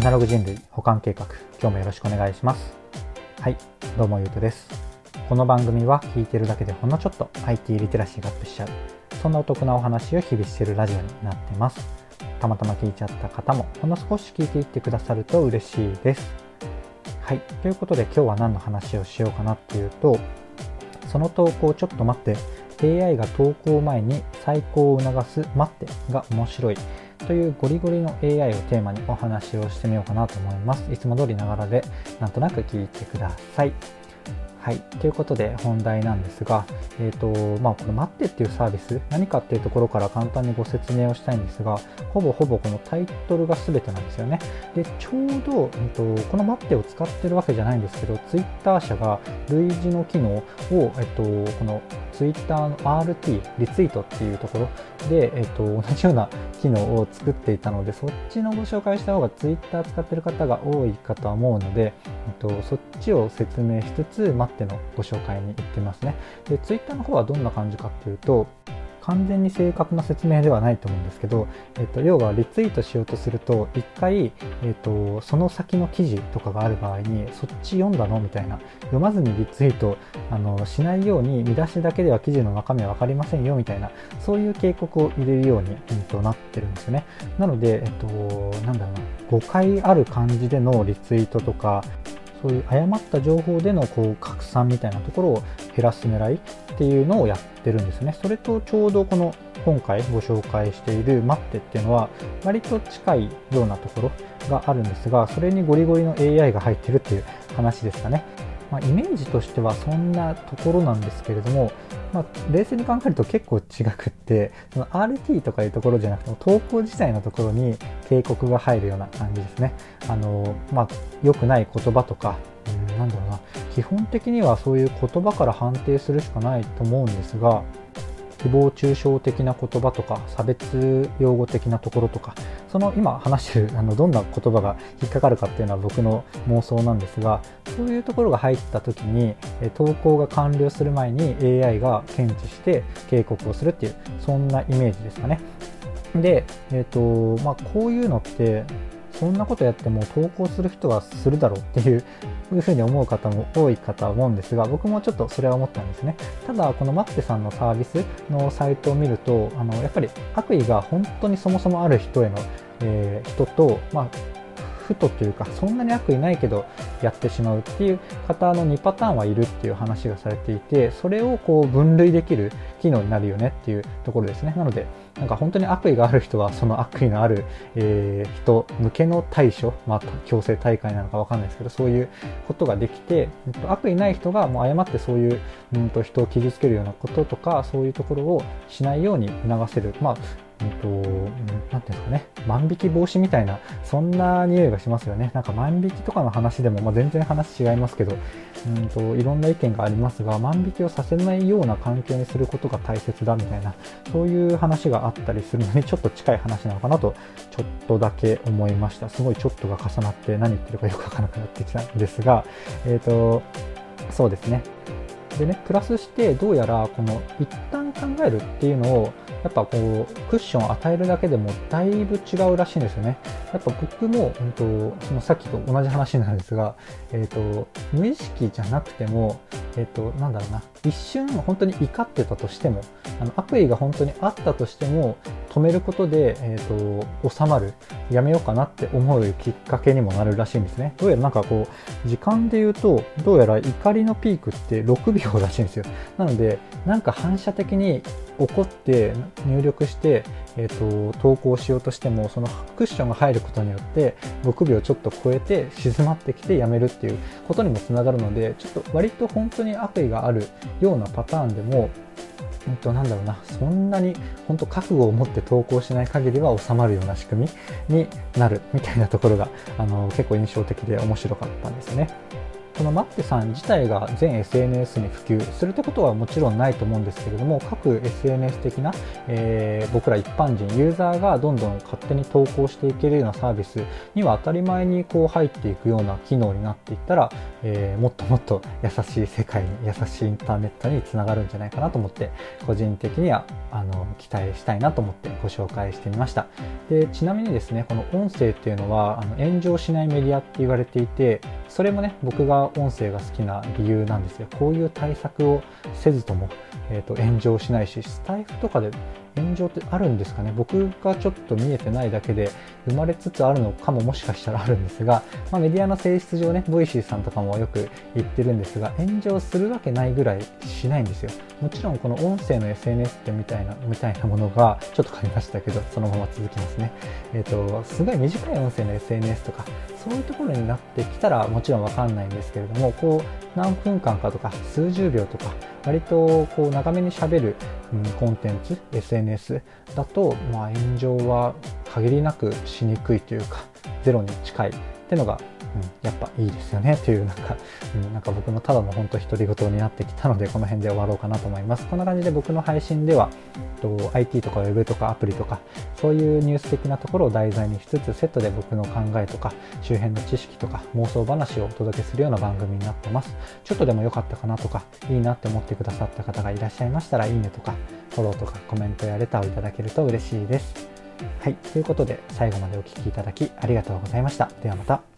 アナログ人類保管計画。今日もよろしくお願いします。はい。どうもゆうとです。この番組は聞いてるだけでほんのちょっと IT リテラシーがアップしちゃう。そんなお得なお話を日々してるラジオになってます。たまたま聞いちゃった方もほんの少し聞いていってくださると嬉しいです。はい。ということで今日は何の話をしようかなっていうとその投稿ちょっと待って AI が投稿前に再考を促す待ってが面白い。というゴリゴリの AI をテーマにお話をしてみようかなと思います。いつも通りながらでなんとなく聞いてください。はい。ということで本題なんですが、えっ、ー、と、まあ、この待ってっていうサービス、何かっていうところから簡単にご説明をしたいんですが、ほぼほぼこのタイトルが全てなんですよね。で、ちょうど、えーと、この待ってを使ってるわけじゃないんですけど、Twitter 社が類似の機能を、えっ、ー、と、この Twitter の RT、リツイートっていうところで、えっ、ー、と、同じような機能を作っていたので、そっちのご紹介した方が Twitter 使ってる方が多いかと思うので、えっ、と、そっちを説明しつつ、待ってのご紹介に行ってますね。で、Twitter の方はどんな感じかっていうと、完全に正確な説明ではないと思うんですけど、えっと、要はリツイートしようとすると一回、えっと、その先の記事とかがある場合にそっち読んだのみたいな読まずにリツイートあのしないように見出しだけでは記事の中身は分かりませんよみたいなそういう警告を入れるように、えっと、なってるんですよねなので、えっと、なんだろうな誤解ある感じでのリツイートとかそういう誤った情報でのこう拡散みたいなところを減らす狙いっていうのをやってるんですね。それとちょうどこの今回ご紹介しているマッテっていうのは割と近いようなところがあるんですが、それにゴリゴリの AI が入ってるっていう話ですかね。まあ、イメージとしてはそんなところなんですけれども、まあ、冷静に考えると結構違くってその RT とかいうところじゃなくても投稿自体のところに警告が入るような感じですね。あのまあ、良くない言葉とか、うん、なんだろうな基本的にはそういう言葉から判定するしかないと思うんですが誹謗中傷的な言葉とか差別用語的なところとかその今話してるあのどんな言葉が引っかかるかっていうのは僕の妄想なんですがそういうところが入った時に投稿が完了する前に AI が検知して警告をするっていうそんなイメージですかね。で、えーとまあ、こういうのってそんなことやっても投稿する人はするだろうっていういうふうに思う方も多いかとは思うんですが僕もちょっとそれは思ったんですね。ただこのマッテさんのサービスのサイトを見るとあのやっぱり悪意が本当にそもそもある人への、えー、人と、まあ、ふとというかそんなに悪意ないけどやってしまうっていう方の2パターンはいるっていう話がされていてそれをこう分類できる機能になるよねっていうところですねなのでなんか本当に悪意がある人はその悪意のある、えー、人向けの対処、まあ、強制大会なのかわかんないですけどそういうことができて、えっと、悪意ない人がもう誤ってそういう、うんと、人を傷つけるようなこととかそういうところをしないように促せる、まあと、なんていうんですかね、万引き防止みたいな、そんな匂いがしますよね。なんか万引きとかの話でも、まあ、全然話違いますけど、うんと、いろんな意見がありますが、万引きをさせないような環境にすることが大切だみたいな、そういう話があったりするのに、ちょっと近い話なのかなと、ちょっとだけ思いました。すごいちょっとが重なって何言ってるかよくわからなくなってきたんですが、えっ、と、そうですね。でね、プラスしてどうやらこの一旦考えるっていうのをやっぱこうクッションを与えるだけでもだいぶ違うらしいんですよね。やっぱ僕も、うんと、そのさっきと同じ話なんですが、えーと、無意識じゃなくても、えーと、なんだろうな一瞬本当に怒ってたとしてもあの悪意が本当にあったとしても止めることで、えー、と収まるやめようかなって思うきっかけにもなるらしいんですね。どうやらなんかこう時間で言うとどうやら怒りのピークって6秒らしいんですよ。なのでなんか反射的に怒って入力して、えーと、投稿しようとしてもそのクッションが入ることによって6秒ちょっと超えて静まってきてやめるっていうことにもつながるのでちょっと割と本当に悪意があるようなパターンでも本当なんだろうなそんなに本当覚悟を持って投稿しない限りは収まるような仕組みになるみたいなところがあの結構印象的で面白かったんですよね。このマッテさん自体が全 SNS に普及するってことはもちろんないと思うんですけれども各 SNS 的な、えー、僕ら一般人ユーザーがどんどん勝手に投稿していけるようなサービスには当たり前にこう入っていくような機能になっていったら、えー、もっともっと優しい世界に優しいインターネットにつながるんじゃないかなと思って個人的にはあの期待したいなと思ってご紹介してみました。でちなみにですねこの音声っていうのはあの炎上しないメディアって言われていてそれもね僕が音声が好きな理由なんですがこういう対策をせずとも、えーと、炎上しないしスタエフとかで炎上ってあるんですかね？僕がちょっと見えてないだけで生まれつつあるのかももしかしたらあるんですが、まあ、メディアの性質上ねボイシーさんとかもよく言ってるんですが炎上するわけないぐらいしないんですよ。もちろんこの音声の SNS ってみたいなみたいなものがちょっと変わりましたけどそのまま続きますね。えっ、ー、とすごい短い音声の SNS とかそういうところになってきたらもちろんわかんないんですけれどもこう何分間かとか数十秒とか割とこう長めにしゃべる、うん、コンテンツ SNS SNS だと、まあ、炎上は限りなくしにくいというかゼロに近いっていうのがうん、やっぱいいですよねというなんか、うん、なんか僕のただの本当独り言になってきたのでこの辺で終わろうかなと思いますこんな感じで僕の配信ではえっと IT とか Web とかアプリとかそういうニュース的なところを題材にしつつセットで僕の考えとか周辺の知識とか妄想話をお届けするような番組になってますちょっとでも良かったかなとかいいなって思ってくださった方がいらっしゃいましたらいいねとかフォローとかコメントやレターをいただけると嬉しいですはい、ということで最後までお聴きいただきありがとうございました。ではまた。